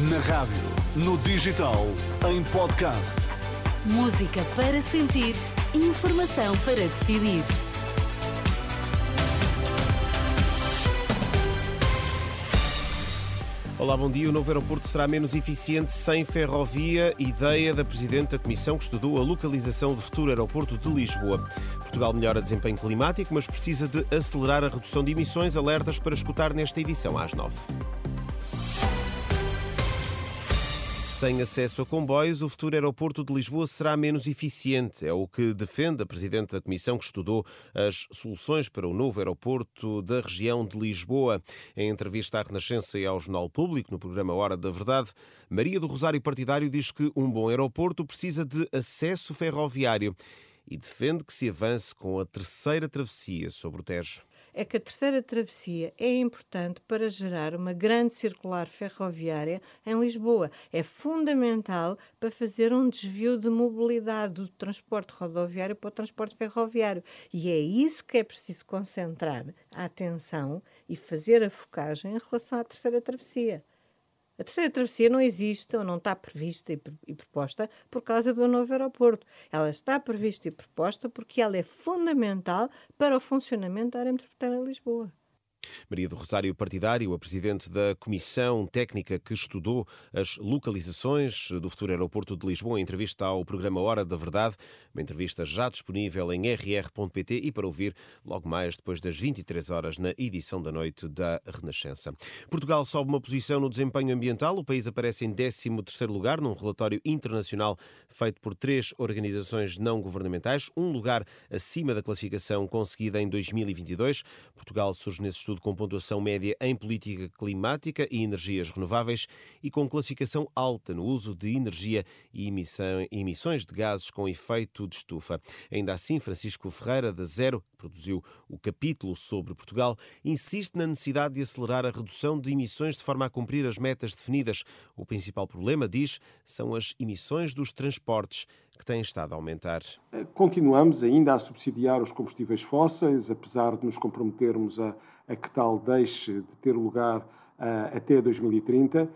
Na rádio, no digital, em podcast. Música para sentir, informação para decidir. Olá, bom dia. O novo aeroporto será menos eficiente sem ferrovia. Ideia da Presidente da Comissão que estudou a localização do futuro aeroporto de Lisboa. Portugal melhora desempenho climático, mas precisa de acelerar a redução de emissões. Alertas para escutar nesta edição às nove. Sem acesso a comboios, o futuro aeroporto de Lisboa será menos eficiente. É o que defende a Presidente da Comissão que estudou as soluções para o novo aeroporto da região de Lisboa. Em entrevista à Renascença e ao Jornal Público, no programa Hora da Verdade, Maria do Rosário Partidário diz que um bom aeroporto precisa de acesso ferroviário e defende que se avance com a terceira travessia sobre o Tejo é que a terceira travessia é importante para gerar uma grande circular ferroviária em Lisboa. É fundamental para fazer um desvio de mobilidade do transporte rodoviário para o transporte ferroviário. E é isso que é preciso concentrar a atenção e fazer a focagem em relação à terceira travessia. A terceira travessia não existe ou não está prevista e, proposta por causa do novo aeroporto. Ela está prevista e proposta porque ela é fundamental para o funcionamento da área metropolitana de Lisboa. Maria do Rosário Partidário, a presidente da Comissão Técnica que estudou as localizações do futuro aeroporto de Lisboa, em entrevista ao programa Hora da Verdade, uma entrevista já disponível em rr.pt e para ouvir logo mais depois das 23 horas na edição da noite da Renascença. Portugal sobe uma posição no desempenho ambiental. O país aparece em 13º lugar num relatório internacional feito por três organizações não governamentais, um lugar acima da classificação conseguida em 2022. Portugal surge nesse estudo com pontuação média em política climática e energias renováveis e com classificação alta no uso de energia e emissões de gases com efeito de estufa. Ainda assim, Francisco Ferreira, da Zero, que produziu o capítulo sobre Portugal, insiste na necessidade de acelerar a redução de emissões de forma a cumprir as metas definidas. O principal problema, diz, são as emissões dos transportes que têm estado a aumentar. Continuamos ainda a subsidiar os combustíveis fósseis, apesar de nos comprometermos a a que tal deixe de ter lugar uh, até 2030.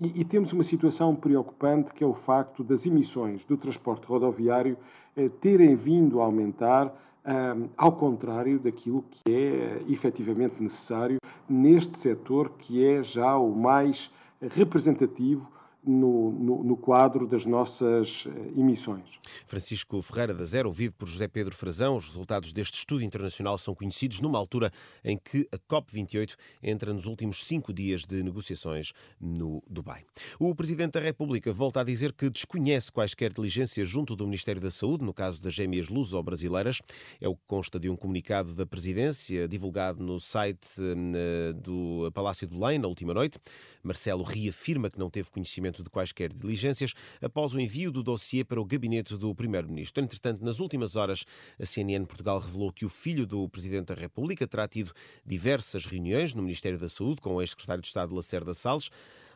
E, e, temos uma situação preocupante que é o facto das emissões do transporte rodoviário uh, terem vindo a aumentar, uh, ao contrário daquilo que é efetivamente necessário neste setor que é já o mais representativo no, no, no, quadro das nossas eh, emissões. Francisco Ferreira da Zero, ouvido por José Pedro Frazão. Os resultados deste estudo internacional são conhecidos numa altura em que a COP28 entra nos últimos cinco dias de negociações no Dubai. O Presidente da República volta a dizer que desconhece quaisquer diligências junto do Ministério da Saúde, no caso das gêmeas luso-brasileiras. É o que consta de um comunicado da Presidência divulgado no site eh, do Palácio de Belém na última noite. Marcelo reafirma que não teve conhecimento de quaisquer diligências após o envio do dossiê para o gabinete do Primeiro-Ministro. Entretanto, nas últimas horas, a CNN Portugal revelou que o filho do Presidente da República terá tido diversas reuniões no Ministério da Saúde com o ex-secretário de Estado Lacerda Salles.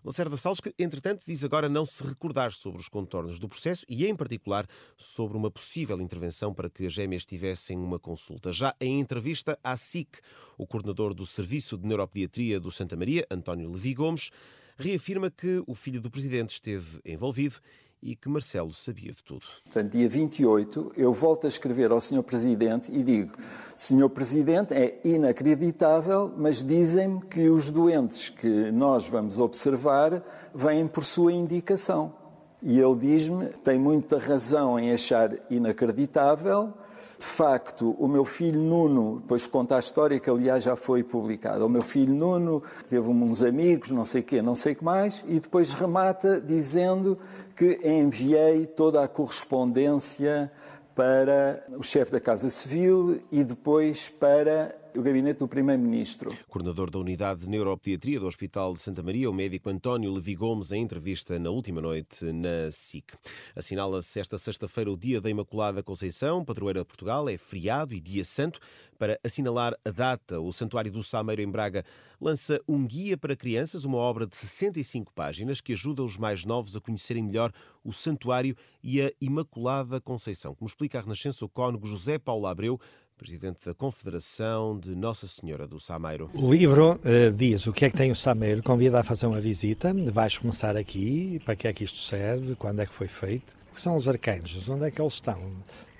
Lacerda Salles, que entretanto diz agora não se recordar sobre os contornos do processo e, em particular, sobre uma possível intervenção para que as gêmeas tivessem uma consulta. Já em entrevista à SIC, o coordenador do Serviço de Neuropediatria do Santa Maria, António Levi Gomes, reafirma que o filho do presidente esteve envolvido e que Marcelo sabia de tudo. Portanto, dia 28, eu volto a escrever ao Sr. Presidente e digo: Sr. Presidente, é inacreditável, mas dizem-me que os doentes que nós vamos observar vêm por sua indicação. E ele diz-me: tem muita razão em achar inacreditável de facto, o meu filho Nuno, depois conta a história que aliás já foi publicada. O meu filho Nuno teve uns amigos, não sei quê, não sei que mais, e depois remata dizendo que enviei toda a correspondência para o chefe da Casa Civil e depois para o gabinete do Primeiro-Ministro. Coordenador da Unidade de Neuropediatria do Hospital de Santa Maria, o médico António Levi Gomes, em entrevista na última noite na SIC. Assinala-se esta sexta-feira o Dia da Imaculada Conceição, padroeira de Portugal, é feriado e dia santo. Para assinalar a data, o Santuário do Sameiro em Braga lança um guia para crianças, uma obra de 65 páginas que ajuda os mais novos a conhecerem melhor o santuário e a Imaculada Conceição. Como explica a Renascença, o cônego José Paulo Abreu, presidente da Confederação de Nossa Senhora do Sameiro. O livro uh, diz o que é que tem o Sameiro, convida a fazer uma visita, vais começar aqui, para que é que isto serve, quando é que foi feito que são os arcanjos, onde é que eles estão,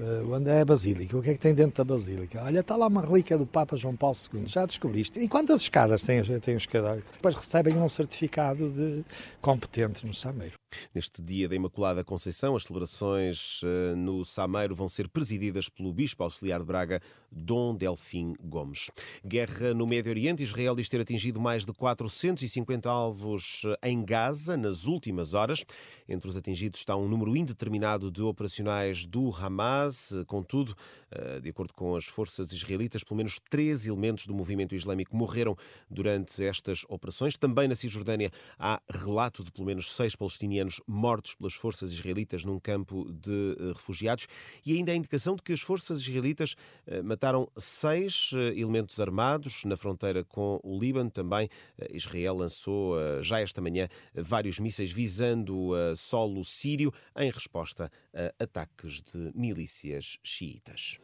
uh, onde é a Basílica, o que é que tem dentro da Basílica. Olha, está lá uma relíquia do Papa João Paulo II, já descobriste. E quantas escadas tem, tem o escadário? Depois recebem um certificado de competente no Sameiro. Neste dia da Imaculada Conceição, as celebrações uh, no Sameiro vão ser presididas pelo Bispo Auxiliar de Braga, Dom Delfim Gomes. Guerra no Médio Oriente. Israel diz ter atingido mais de 450 alvos eh, em Gaza nas últimas horas. Entre os atingidos está um número indeterminado determinado de operacionais do Hamas. Contudo, eh, de acordo com as forças israelitas, pelo menos três elementos do movimento islâmico morreram durante estas operações. Também na Cisjordânia há relato de pelo menos seis palestinianos mortos pelas forças israelitas num campo de eh, refugiados e ainda a indicação de que as forças israelitas eh, mataram seis elementos armados na fronteira com o Líbano. Também Israel lançou já esta manhã vários mísseis visando solo sírio em resposta resposta a ataques de milícias xiitas.